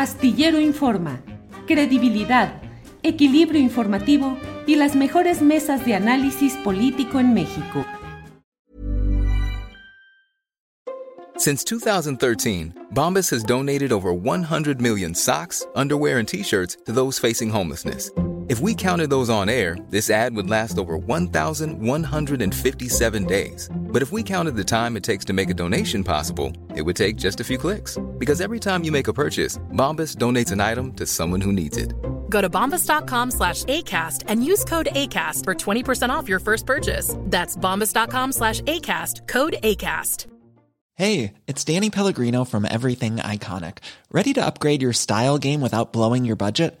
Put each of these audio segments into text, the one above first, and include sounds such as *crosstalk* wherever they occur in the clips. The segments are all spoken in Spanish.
Astillero Informa, credibilidad, equilibrio informativo y las mejores mesas de análisis político en México. Since 2013, Bombas has donated over 100 million socks, underwear, and t-shirts to those facing homelessness. If we counted those on air, this ad would last over 1,157 days. But if we counted the time it takes to make a donation possible, it would take just a few clicks. Because every time you make a purchase, Bombas donates an item to someone who needs it. Go to bombas.com slash ACAST and use code ACAST for 20% off your first purchase. That's bombas.com slash ACAST, code ACAST. Hey, it's Danny Pellegrino from Everything Iconic. Ready to upgrade your style game without blowing your budget?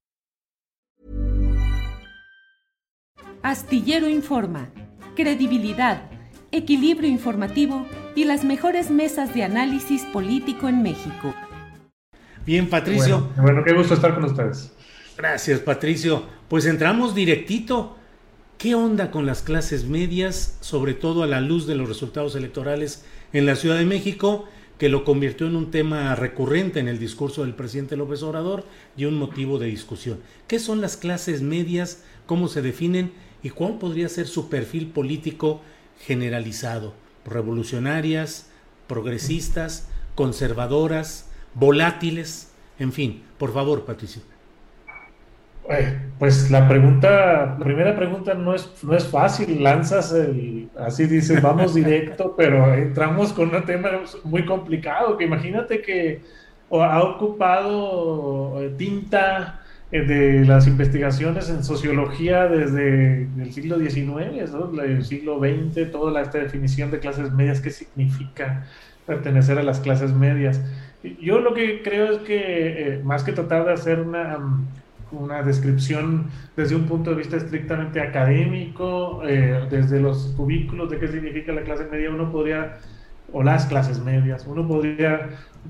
Astillero Informa, credibilidad, equilibrio informativo y las mejores mesas de análisis político en México. Bien, Patricio. Bueno, bueno, qué gusto estar con ustedes. Gracias, Patricio. Pues entramos directito. ¿Qué onda con las clases medias, sobre todo a la luz de los resultados electorales en la Ciudad de México, que lo convirtió en un tema recurrente en el discurso del presidente López Obrador y un motivo de discusión? ¿Qué son las clases medias? ¿Cómo se definen? ¿Y cuál podría ser su perfil político generalizado? ¿Revolucionarias? ¿Progresistas? ¿Conservadoras? ¿Volátiles? En fin, por favor, Patricio. Eh, pues la pregunta, la primera pregunta no es, no es fácil, lanzas el, así dices, vamos directo, *laughs* pero entramos con un tema muy complicado, que imagínate que ha ocupado eh, tinta de las investigaciones en sociología desde el siglo XIX, ¿no? el siglo XX, toda esta definición de clases medias, qué significa pertenecer a las clases medias. Yo lo que creo es que más que tratar de hacer una una descripción desde un punto de vista estrictamente académico, eh, desde los cubículos de qué significa la clase media, uno podría, o las clases medias, uno podría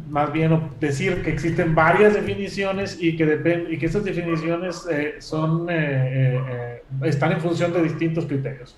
más bien decir que existen varias definiciones y que, y que estas definiciones eh, son, eh, están en función de distintos criterios.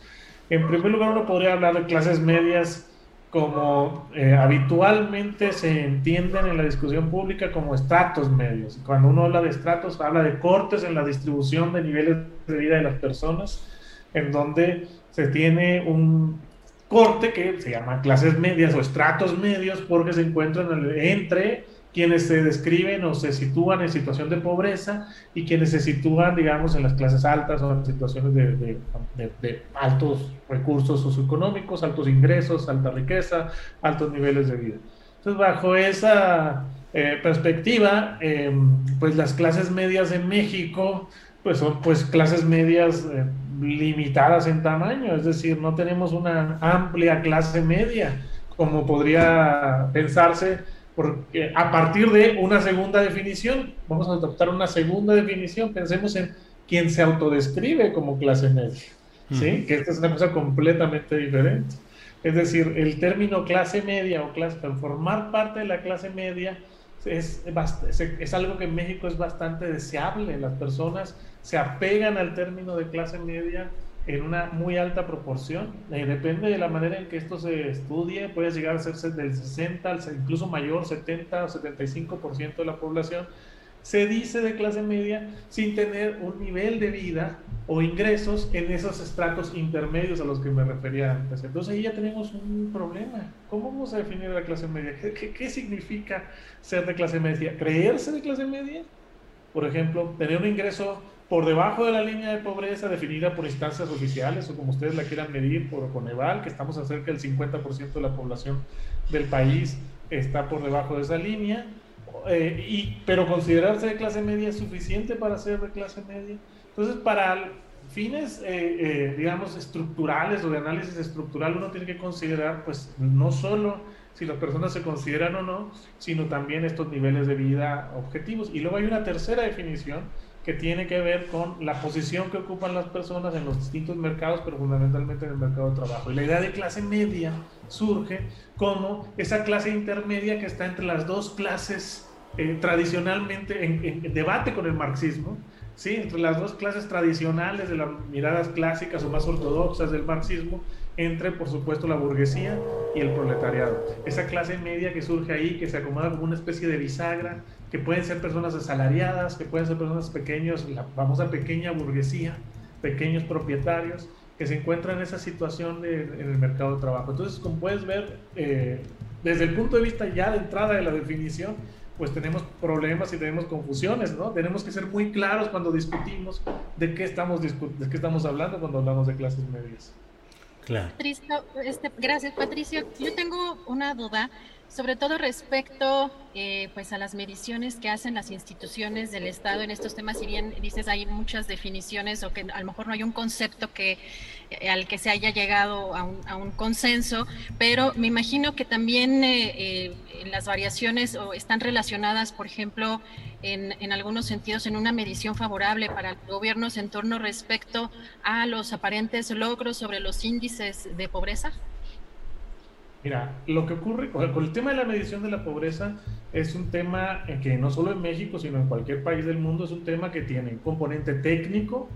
En primer lugar, uno podría hablar de clases medias como eh, habitualmente se entienden en la discusión pública como estratos medios. Cuando uno habla de estratos, habla de cortes en la distribución de niveles de vida de las personas, en donde se tiene un corte que se llama clases medias o estratos medios porque se encuentran entre quienes se describen o se sitúan en situación de pobreza y quienes se sitúan, digamos, en las clases altas o en situaciones de, altos recursos socioeconómicos, altos ingresos, alta riqueza, altos niveles de vida. Entonces, bajo esa eh, perspectiva, em, pues las clases medias en México, pues son pues clases medias eh, limitadas en tamaño, es decir, no tenemos una amplia clase media como podría pensarse porque a partir de una segunda definición, vamos a adoptar una segunda definición, pensemos en quien se autodescribe como clase media, ¿sí? que esta es una cosa completamente diferente. Es decir, el término clase media o clase, formar parte de la clase media es, es algo que en México es bastante deseable. Las personas se apegan al término de clase media en una muy alta proporción. Eh, depende de la manera en que esto se estudie, puede llegar a ser del 60 al incluso mayor, 70 o 75% de la población. Se dice de clase media sin tener un nivel de vida o ingresos en esos estratos intermedios a los que me refería antes. Entonces ahí ya tenemos un problema. ¿Cómo vamos a definir la clase media? ¿Qué, qué significa ser de clase media? ¿Creerse de clase media? Por ejemplo, tener un ingreso por debajo de la línea de pobreza definida por instancias oficiales o como ustedes la quieran medir por Coneval, que estamos a cerca del 50% de la población del país está por debajo de esa línea, eh, y, pero considerarse de clase media es suficiente para ser de clase media. Entonces, para fines, eh, eh, digamos, estructurales o de análisis estructural, uno tiene que considerar, pues, no solo si las personas se consideran o no, sino también estos niveles de vida objetivos. Y luego hay una tercera definición que tiene que ver con la posición que ocupan las personas en los distintos mercados, pero fundamentalmente en el mercado de trabajo. Y la idea de clase media surge como esa clase intermedia que está entre las dos clases eh, tradicionalmente en, debate con el marxismo, ¿sí? entre las dos clases tradicionales de las miradas clásicas o más ortodoxas del marxismo, entre por supuesto la burguesía y el proletariado. Esa clase media que surge ahí, que se acomoda como una especie de bisagra, que pueden ser personas asalariadas, que pueden ser personas pequeños, la famosa pequeña burguesía, pequeños propietarios, que se encuentran en esa situación en el mercado de trabajo. Entonces, como puedes ver, eh, desde el punto de vista ya de entrada de la definición, pues tenemos problemas y tenemos confusiones, ¿no? Tenemos que ser muy claros cuando discutimos de qué estamos, de qué estamos hablando cuando hablamos de clases medias. Claro. este, gracias, Patricio. Yo tengo una duda sobre todo respecto eh, pues a las mediciones que hacen las instituciones del Estado en estos temas, si bien dices hay muchas definiciones o que a lo mejor no hay un concepto que eh, al que se haya llegado a un, consenso, pero me imagino que también eh, las variaciones o están relacionadas, por ejemplo, en, en, algunos sentidos en una medición favorable para los gobiernos en torno respecto a los aparentes logros sobre los índices de pobreza. Mira, lo que ocurre con el tema de la medición de la pobreza es un tema que no solo en México, sino en cualquier país del mundo es un tema que tiene un componente técnico,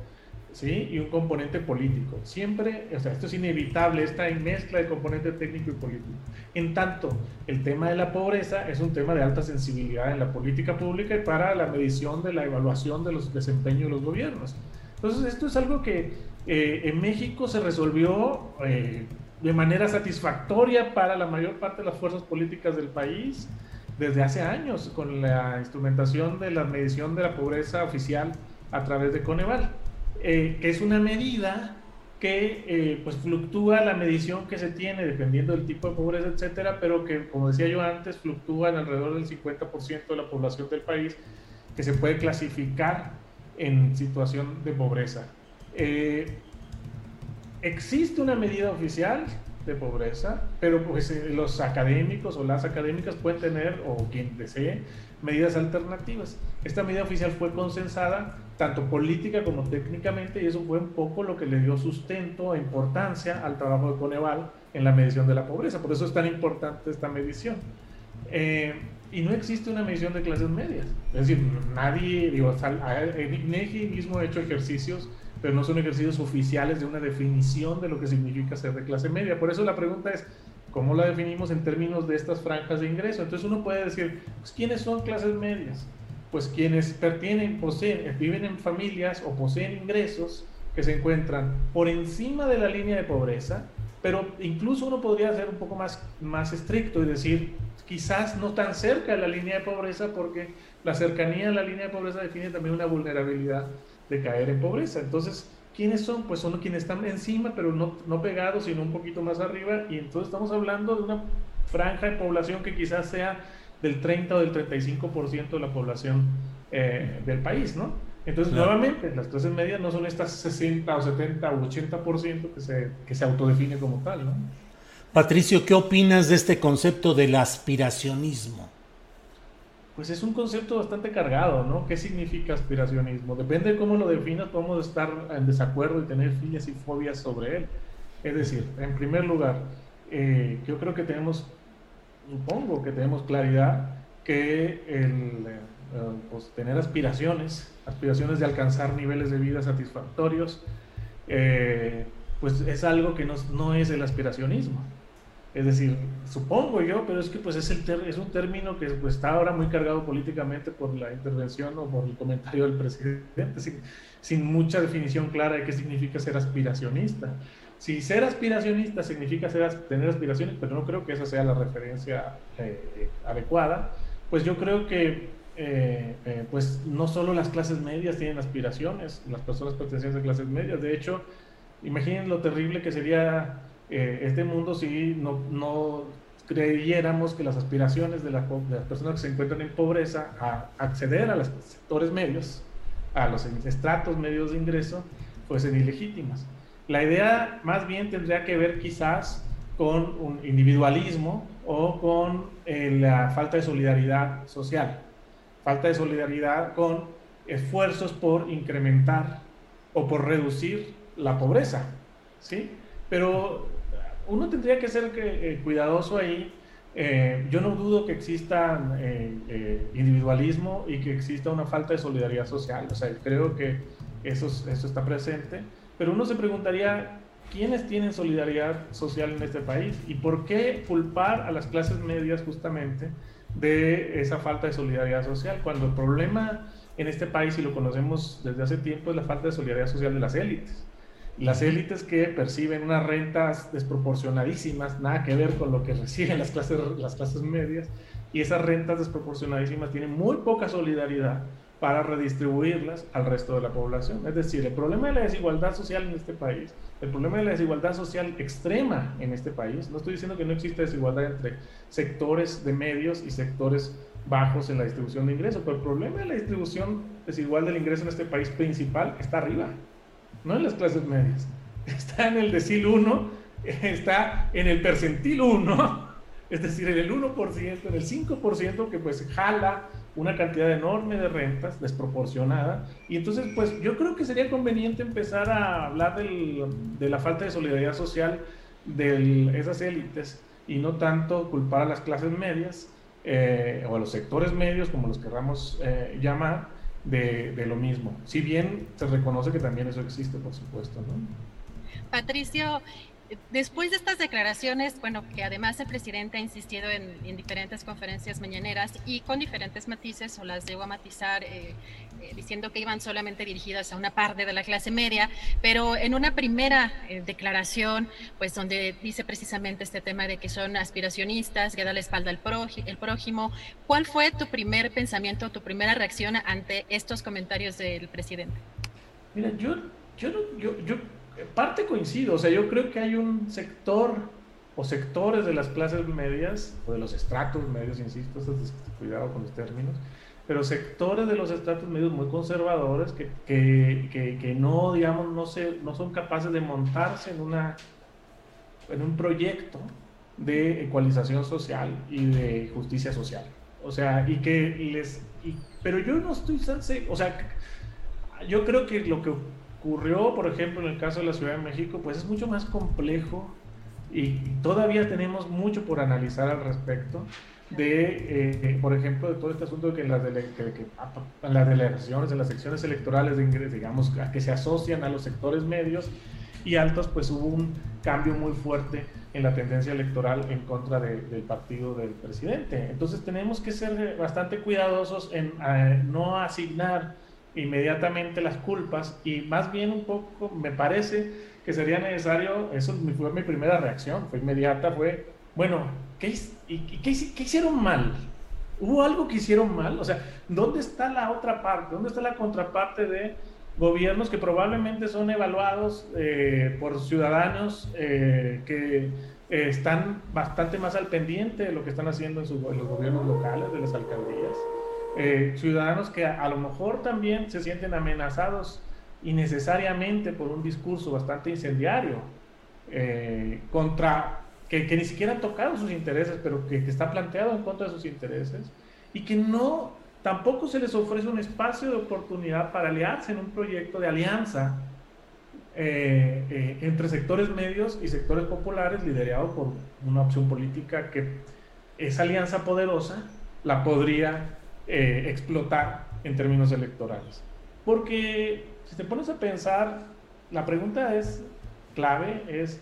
¿sí? Y un componente político. Siempre, o sea, esto es inevitable, esta mezcla de componente técnico y político. En tanto, el tema de la pobreza es un tema de alta sensibilidad en la política pública y para la medición de la evaluación de los desempeños de los gobiernos. Entonces, esto es algo que eh, en México se resolvió... Eh, de manera satisfactoria para la mayor parte de las fuerzas políticas del país desde hace años con la instrumentación de la medición de la pobreza oficial a través de Coneval, eh, que es una medida que eh, pues fluctúa la medición que se tiene dependiendo del tipo de pobreza, etcétera, pero que, como decía yo antes, fluctúa en alrededor del 50% de la población del país que se puede clasificar en situación de pobreza. Eh, existe una medida oficial de pobreza, pero pues eh, los académicos o las académicas pueden tener, o quien desee, medidas alternativas. Esta medida oficial fue consensada tanto política como técnicamente y eso fue un poco lo que le dio sustento e importancia al trabajo de Coneval en la medición de la pobreza. Por eso es tan importante esta medición. Eh, y no existe una medición de clases medias. Es decir, nadie, digo, el INEGI mismo ha hecho ejercicios pero no son ejercicios oficiales de una definición de lo que significa ser de clase media. Por eso la pregunta es, ¿cómo la definimos en términos de estas franjas de ingreso? Entonces uno puede decir, pues, ¿quiénes son clases medias? Pues quienes pertenecen, poseen, viven en familias o poseen ingresos que se encuentran por encima de la línea de pobreza, pero incluso uno podría ser un poco más, más estricto y decir, quizás no tan cerca de la línea de pobreza, porque la cercanía a la línea de pobreza define también una vulnerabilidad de caer en pobreza. Entonces, ¿quiénes son? Pues son quienes están encima, pero no, no pegados, sino un poquito más arriba. Y entonces estamos hablando de una franja de población que quizás sea del 30 o del 35% de la población eh, del país, ¿no? Entonces, nuevamente, las clases medias no son estas 60 o 70 o 80% que se, que se autodefine como tal, ¿no? Patricio, ¿qué opinas de este concepto del aspiracionismo? Pues es un concepto bastante cargado, ¿no? ¿Qué significa aspiracionismo? Depende de cómo lo definas, podemos estar en desacuerdo y tener filias y fobias sobre él. Es decir, en primer lugar, eh, yo creo que tenemos, supongo que tenemos claridad que el, eh, pues, tener aspiraciones, aspiraciones de alcanzar niveles de vida satisfactorios, eh, pues es algo que no, no es el aspiracionismo. Es decir, supongo yo, pero es que pues es, un término que pues, está ahora muy cargado políticamente por la intervención o por el comentario del presidente, sin, mucha definición clara de qué significa ser aspiracionista. Si ser aspiracionista significa tener aspiraciones, pero no creo que esa sea la referencia eh, adecuada, pues yo creo que eh, eh, pues no solo las clases medias tienen aspiraciones, las personas pertenecientes a clases medias, de hecho, imaginen lo terrible que sería eh, este mundo si no, no, creyéramos que las aspiraciones de, las personas que se encuentran en pobreza a acceder a los sectores medios, a los estratos medios de ingreso, fuesen ilegítimas. La idea más bien tendría que ver quizás con un individualismo o con eh, la falta de solidaridad social, falta de solidaridad con esfuerzos por incrementar o por reducir la pobreza, ¿sí? Pero uno tendría que ser eh, cuidadoso ahí. Eh, yo no dudo que exista eh, individualismo y que exista una falta de solidaridad social. O sea, creo que eso, eso está presente. Pero uno se preguntaría, ¿quiénes tienen solidaridad social en este país? ¿Y por qué culpar a las clases medias justamente de esa falta de solidaridad social? Cuando el problema en este país, y lo conocemos desde hace tiempo, es la falta de solidaridad social de las élites las élites que perciben unas rentas desproporcionadísimas, nada que ver con lo que *laughs* reciben las clases, las clases medias, y esas rentas desproporcionadísimas tienen muy poca solidaridad para redistribuirlas al resto de la población. Es decir, el problema de la desigualdad social en este país, el problema de la desigualdad social extrema en este país, no estoy diciendo que no exista desigualdad entre sectores de medios y sectores bajos en la distribución de ingresos, pero el problema de la distribución desigual del ingreso en este país principal está arriba no en las clases medias. *laughs* Está en el decil 1, está en el percentil 1, *laughs* es decir, en el 1%, en el 5% que pues jala una cantidad enorme de rentas desproporcionada. Y entonces, pues yo creo que sería conveniente empezar a hablar de la falta de solidaridad social de esas élites y no tanto culpar a las clases medias eh, o a los sectores medios, como los querramos eh, llamar, de, lo mismo. Si bien se reconoce que también eso existe, por supuesto, ¿no? Patricio, Después de estas declaraciones, bueno, que además el presidente ha insistido en, diferentes conferencias mañaneras y con diferentes matices, o las debo a matizar eh, eh, diciendo que iban solamente dirigidas a una parte de la clase media, pero en una primera eh, declaración, pues donde dice precisamente este tema de que son aspiracionistas, que da la espalda al prójimo, ¿cuál fue tu primer pensamiento, tu primera reacción ante estos comentarios del presidente? Mira, yo, yo, yo, yo parte coincido, o sea, yo creo que hay un sector o sectores de las clases medias, o de los estratos medios, insisto, cuidado con los términos, pero sectores de los estratos medios muy conservadores que, que, que, no, digamos, no, se, no son capaces de montarse en, una, en un proyecto de ecualización social y de justicia social. O sea, y que les... pero yo no estoy... O sea, yo creo que lo que ocurrió, por ejemplo, en el caso de la Ciudad de México, pues es mucho más complejo y todavía tenemos mucho por analizar al respecto de, eh, por ejemplo, de todo este asunto de que las, las delegaciones, en las secciones electorales de digamos, que se asocian a los sectores medios y altos, pues hubo un cambio muy fuerte en la tendencia electoral en contra del partido del presidente. Entonces tenemos que ser bastante cuidadosos en eh, no asignar inmediatamente las culpas y más bien un poco me parece que sería necesario, eso fue mi primera reacción, fue inmediata, fue, bueno, ¿qué, y, qué, hicieron mal? ¿Hubo algo que hicieron mal? O sea, ¿dónde está la otra parte? ¿Dónde está la contraparte de gobiernos que probablemente son evaluados eh, por ciudadanos eh, que eh, están bastante más al pendiente de lo que están haciendo en, en los gobiernos locales, de las alcaldías? Eh, ciudadanos que a, lo mejor también se sienten amenazados innecesariamente por un discurso bastante incendiario eh, contra que, ni siquiera ha tocado sus intereses, pero que, está planteado en contra de sus intereses y que no tampoco se les ofrece un espacio de oportunidad para aliarse en un proyecto de alianza eh, entre sectores medios y sectores populares liderado por una opción política que esa alianza poderosa la podría eh, explotar en términos electorales. Porque si te pones a pensar, la pregunta es clave, es...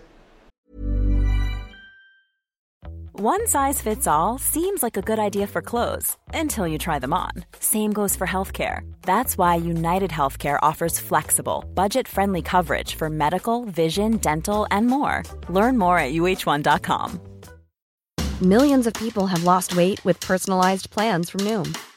One size fits all seems like a good idea for clothes until you try them on. Same goes for healthcare. That's why United Healthcare offers flexible, budget-friendly coverage for medical, vision, dental, and more. Learn more at uh1.com. Millions of people have lost weight with personalized plans from Noom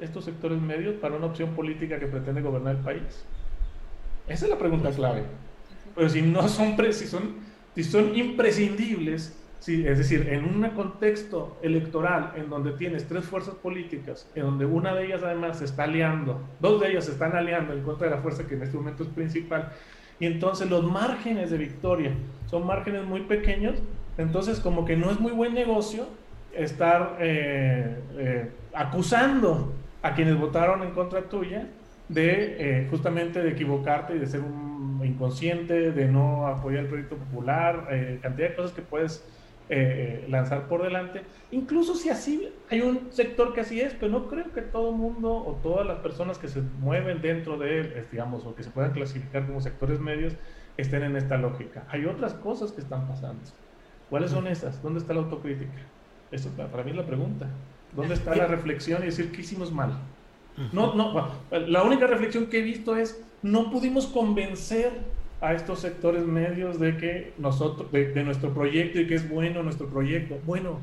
Estos sectores medios para una opción política que pretende gobernar el país? Esa es la pregunta clave. Pero si no son, si son, si son imprescindibles, es decir, en un contexto electoral en donde tienes tres fuerzas políticas, en donde una de ellas además se está aliando, dos de ellas se están aliando en contra de la fuerza que en este momento es principal, y entonces los márgenes de victoria son márgenes muy pequeños, entonces como que no es muy buen negocio estar eh, eh, acusando a quienes votaron en contra tuya de eh, justamente de equivocarte y de ser un inconsciente, de no apoyar el proyecto popular, cantidad de cosas que puedes lanzar por delante. Incluso si así hay un sector que así es, pero no creo que todo el mundo o todas las personas que se mueven dentro de él, digamos, o que se puedan clasificar como sectores medios, estén en esta lógica. Hay otras cosas que están pasando. ¿Cuáles son esas? ¿Dónde está la autocrítica? Eso para mí es la pregunta. ¿Dónde está la reflexión y decir qué hicimos mal? No, no, la única reflexión que he visto es no pudimos convencer a estos sectores medios de que nosotros, de, nuestro proyecto y que es bueno nuestro proyecto. Bueno,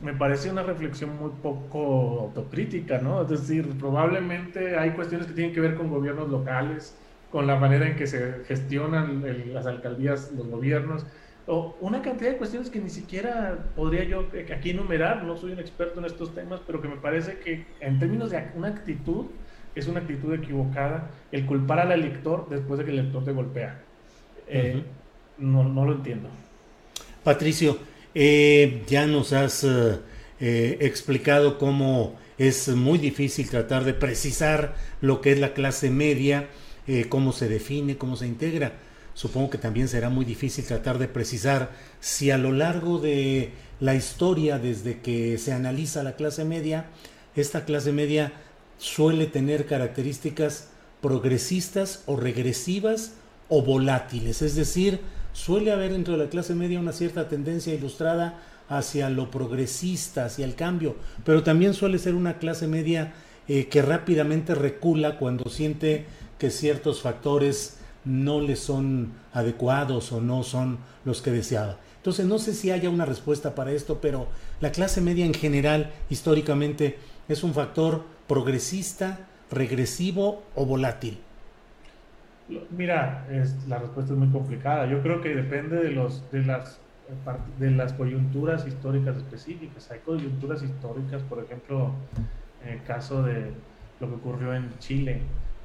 me parece una reflexión muy poco autocrítica, ¿no? Es decir, probablemente hay cuestiones que tienen que ver con gobiernos locales, con la manera en que se gestionan las alcaldías, los gobiernos, o una cantidad de cuestiones que ni siquiera podría yo aquí enumerar, no soy un experto en estos temas, pero que me parece que en términos de una actitud, es una actitud equivocada el culpar al elector después de que el elector te golpea. Eh, no, no, lo entiendo. Patricio, eh, ya nos has eh, explicado cómo es muy difícil tratar de precisar lo que es la clase media, cómo se define, cómo se integra supongo que también será muy difícil tratar de precisar si a lo largo de la historia, desde que se analiza la clase media, esta clase media suele tener características progresistas o regresivas o volátiles, es decir, suele haber dentro de la clase media una cierta tendencia ilustrada hacia lo progresista, hacia el cambio, pero también suele ser una clase media eh, que rápidamente recula cuando siente que ciertos factores no le son adecuados o no son los que deseaba. Entonces no sé si haya una respuesta para esto, pero la clase media en general históricamente es un factor progresista, regresivo o volátil. Mira, la respuesta es muy complicada. Yo creo que depende de, los, de, las, de las coyunturas históricas específicas. Hay coyunturas históricas, por ejemplo, en el caso de lo que ocurrió en Chile,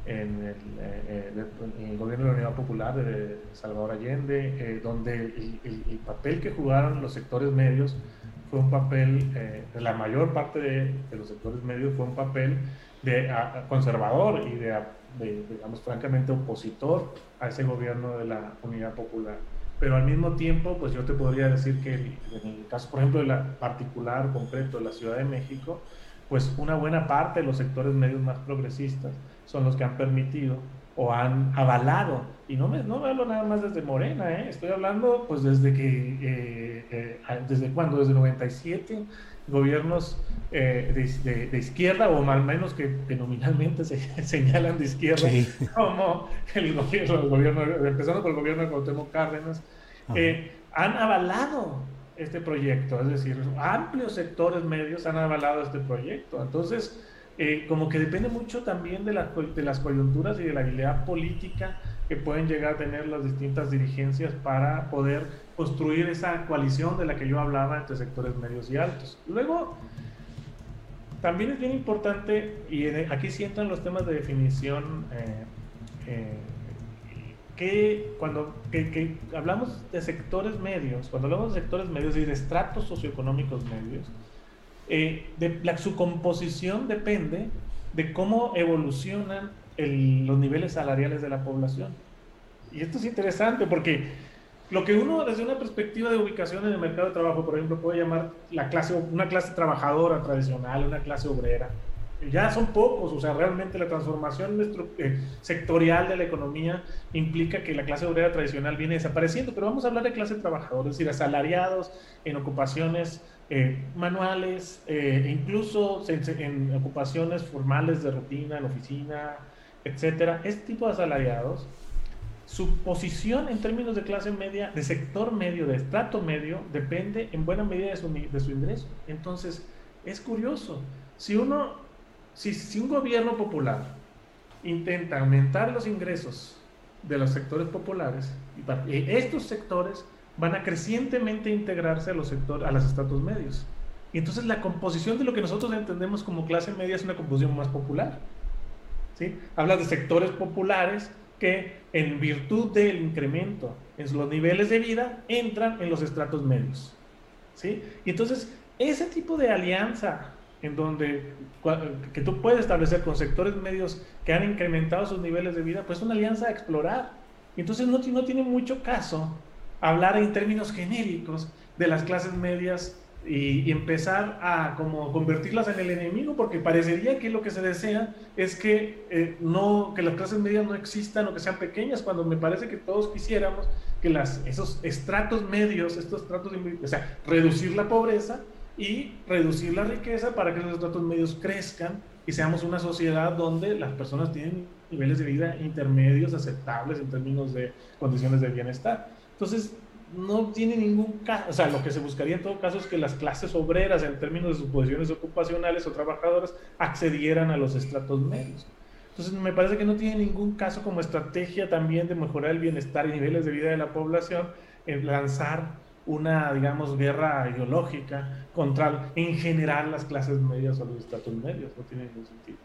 en el, eh, eh, gobierno de la Unidad Popular de Salvador Allende, eh, donde el, papel que jugaron los sectores medios fue un papel, la mayor parte de, los sectores medios fue un papel de conservador y de, digamos, francamente opositor a ese gobierno de la Unidad Popular. Pero al mismo tiempo, pues yo te podría decir que en el caso, por ejemplo, de la particular, concreto, de la Ciudad de México, pues una buena parte de los sectores medios más progresistas son los que han permitido o han avalado, y no me, no me hablo nada más desde Morena, ¿eh? estoy hablando pues desde que, eh, eh, desde cuándo, desde 97, gobiernos de, de, izquierda, o al menos que, nominalmente se *laughs* señalan de izquierda, *laughs* como el gobierno, el gobierno, empezando por el gobierno de Cuauhtémoc Cárdenas, han avalado este proyecto, es decir, amplios sectores medios han avalado este proyecto. Entonces, eh, como que depende mucho también de, de las coyunturas y de la habilidad política que pueden llegar a tener las distintas dirigencias para poder construir esa coalición de la que yo hablaba entre sectores medios y altos. Luego, también es bien importante, y aquí sí entran los temas de definición, eh, eh, que cuando que hablamos de sectores medios, cuando hablamos de sectores medios y de estratos socioeconómicos medios, eh, de, la, su composición depende de cómo evolucionan los niveles salariales de la población. Y esto es interesante porque lo que uno desde una perspectiva de ubicación en el mercado de trabajo, por ejemplo, puede llamar la clase, una clase trabajadora tradicional, una clase obrera, ya son pocos, o sea, realmente la transformación eh, sectorial de la economía implica que la clase obrera tradicional viene desapareciendo, pero vamos a hablar de clase trabajadora, es decir, asalariados en ocupaciones eh, manuales, eh, incluso en, ocupaciones formales de rutina, en oficina, etcétera. Este tipo de asalariados, su posición en términos de clase media, de sector medio, de estrato medio, depende en buena medida de su ingreso. Entonces, es curioso. Si uno si, un gobierno popular intenta aumentar los ingresos de los sectores populares, y estos sectores van a crecientemente integrarse a los sectores, a los estratos medios. Y entonces la composición de lo que nosotros entendemos como clase media es una composición más popular. ¿sí? Habla de sectores populares que en virtud del incremento en los niveles de vida entran en los estratos medios. ¿sí? Y entonces ese tipo de alianza en donde que tú puedes establecer con sectores medios que han incrementado sus niveles de vida, pues es una alianza a explorar. Y entonces no, no tiene mucho caso hablar en términos genéricos de las clases medias y, empezar a como convertirlas en el enemigo, porque parecería que lo que se desea es que, eh, no, que las clases medias no existan o que sean pequeñas, cuando me parece que todos quisiéramos que las, esos estratos medios, estos estratos, o sea, reducir la pobreza y reducir la riqueza para que los estratos medios crezcan y seamos una sociedad donde las personas tienen niveles de vida intermedios aceptables en términos de condiciones de bienestar. Entonces, no tiene ningún caso, o sea, lo que se buscaría en todo caso es que las clases obreras, en términos de sus posiciones ocupacionales o trabajadoras, accedieran a los estratos medios. Entonces, me parece que no tiene ningún caso como estrategia también de mejorar el bienestar y niveles de vida de la población en lanzar una, digamos, guerra ideológica contra, en general, las clases medias o los estratos medios. No tiene ningún sentido.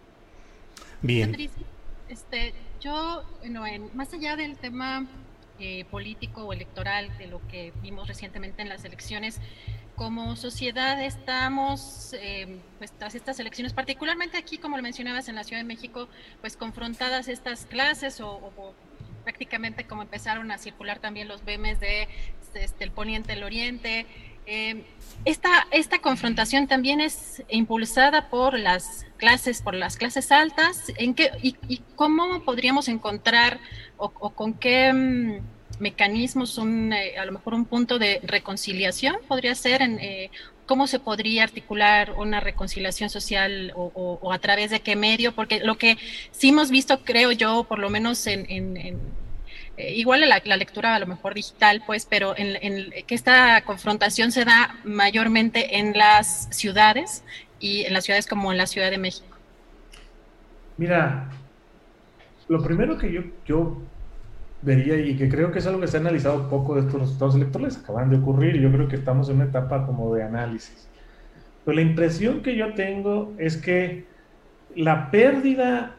Bien. Este, yo, bueno, más allá del tema eh, político o electoral de lo que vimos recientemente en las elecciones. Como sociedad estamos, eh, pues tras estas elecciones, particularmente aquí, como lo mencionabas, en la Ciudad de México, pues confrontadas estas clases o, prácticamente como empezaron a circular también los memes de este, el poniente, el oriente. Eh, esta, esta confrontación también es impulsada por las clases, por las clases altas. ¿En qué, y, cómo podríamos encontrar o, con qué mm, mecanismos, un, eh, a lo mejor un punto de reconciliación podría ser en eh, cómo se podría articular una reconciliación social o, a través de qué medio, porque lo que sí hemos visto, creo yo, por lo menos en, eh, igual la, lectura a lo mejor digital, pues, pero en, que esta confrontación se da mayormente en las ciudades y en las ciudades como en la Ciudad de México. Mira, lo primero que yo, yo vería y que creo que es algo que se ha analizado poco de estos resultados electorales, acaban de ocurrir y yo creo que estamos en una etapa como de análisis. Pero la impresión que yo tengo es que la pérdida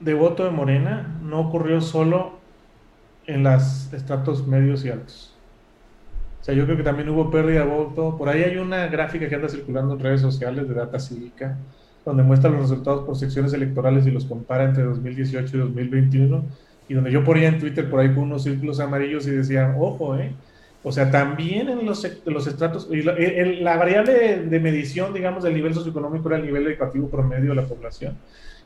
de voto de Morena no ocurrió solo en los estratos medios y altos. O sea, yo creo que también hubo pérdida de voto. Por ahí hay una gráfica que anda circulando en redes sociales de Data Cívica, donde muestra los resultados por secciones electorales y los compara entre 2018 y 2021, y donde yo ponía en Twitter por ahí con unos círculos amarillos y decía, ojo, ¿eh? O sea, también en los, los estratos, la, la, variable de medición, digamos, del nivel socioeconómico era el nivel educativo promedio de la población.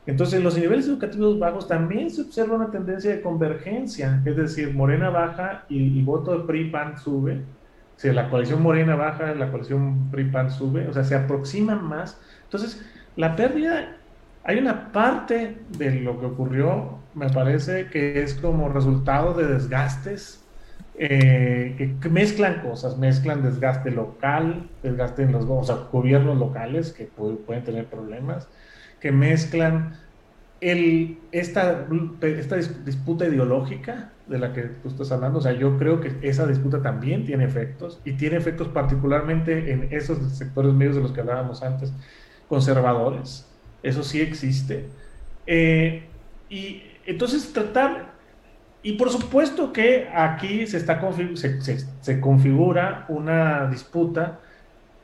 Entonces, en los niveles educativos bajos también se observa una tendencia de convergencia, es decir, Morena baja y, voto de PRI-PAN sube. O sea, la coalición Morena baja, la coalición PRI-PAN sube, o sea, se aproximan más. Entonces, la pérdida, hay una parte de lo que ocurrió, me parece, que es como resultado de desgastes eh, que mezclan cosas, mezclan desgaste local, desgaste en los gobiernos locales que pueden tener problemas, que mezclan el, esta, esta disputa ideológica de la que tú estás hablando, o sea, yo creo que esa disputa también tiene efectos y tiene efectos particularmente en esos sectores medios de los que hablábamos antes, conservadores, eso sí existe. Eh, y entonces tratar, y por supuesto que aquí se, está se, se, configura una disputa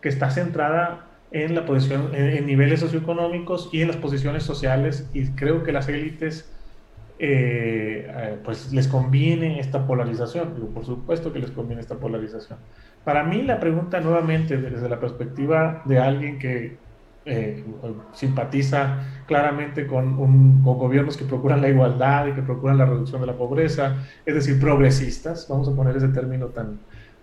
que está centrada en la posición, en, niveles socioeconómicos y en las posiciones sociales, y creo que las élites eh, eh, pues les conviene esta polarización, por supuesto que les conviene esta polarización. Para mí la pregunta nuevamente desde la perspectiva de alguien que eh, simpatiza claramente con, un, gobiernos que procuran la igualdad y que procuran la reducción de la pobreza, es decir, progresistas, vamos a poner ese término tan,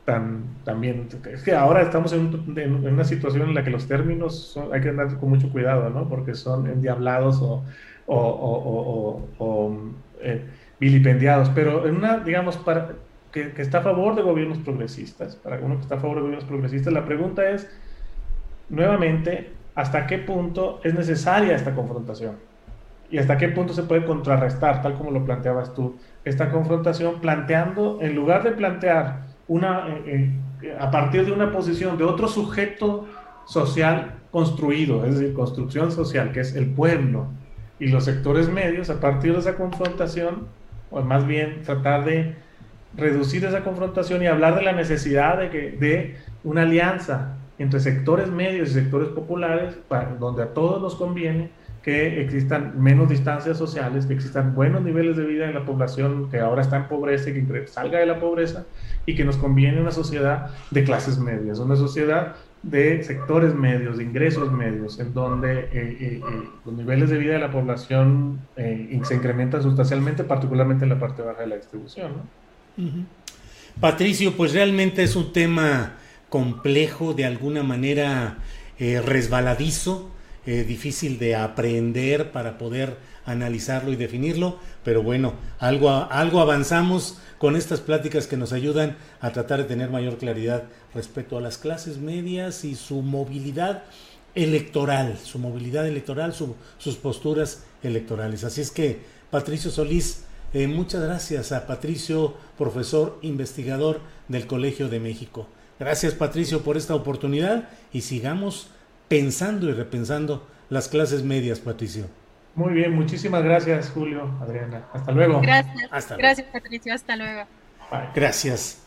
tan también, es que ahora estamos en, en una situación en la que los términos hay que andar con mucho cuidado, ¿no? Porque son endiablados o, o, o, o eh, vilipendiados, pero en una, digamos, para, que, que, está a favor de gobiernos progresistas, para uno que está a favor de gobiernos progresistas, la pregunta es, nuevamente, hasta qué punto es necesaria esta confrontación y hasta qué punto se puede contrarrestar, tal como lo planteabas tú, esta confrontación planteando, en lugar de plantear una, eh, eh, a partir de una posición de otro sujeto social construido, es decir, construcción social, que es el pueblo y los sectores medios, a partir de esa confrontación, o más bien tratar de reducir esa confrontación y hablar de la necesidad de, que, de una alianza entre sectores medios y sectores populares, donde a todos nos conviene que existan menos distancias sociales, que existan buenos niveles de vida en la población que ahora está en pobreza y que salga de la pobreza y que nos conviene una sociedad de clases medias, una sociedad de sectores medios, de ingresos medios, en donde eh, eh, eh, los niveles de vida de la población se incrementan sustancialmente, particularmente en la parte baja de la distribución. Patricio, pues realmente es un tema complejo, de alguna manera resbaladizo, difícil de aprender para poder analizarlo y definirlo, pero bueno, algo, algo avanzamos con estas pláticas que nos ayudan a tratar de tener mayor claridad respecto a las clases medias y su movilidad electoral, su movilidad electoral, sus posturas electorales. Así es que, Patricio Solís, eh, muchas gracias a Patricio, profesor investigador del Colegio de México. Gracias, Patricio, por esta oportunidad y sigamos pensando y repensando las clases medias, Patricio. Muy bien, muchísimas gracias, Julio, Adriana. Hasta luego. Gracias. gracias, Patricio. Hasta luego. Gracias.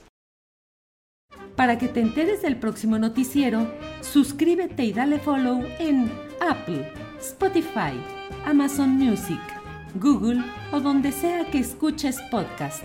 Para que te enteres del próximo noticiero, suscríbete y dale follow en Apple, Spotify, Amazon Music, Google o donde sea que escuches podcast.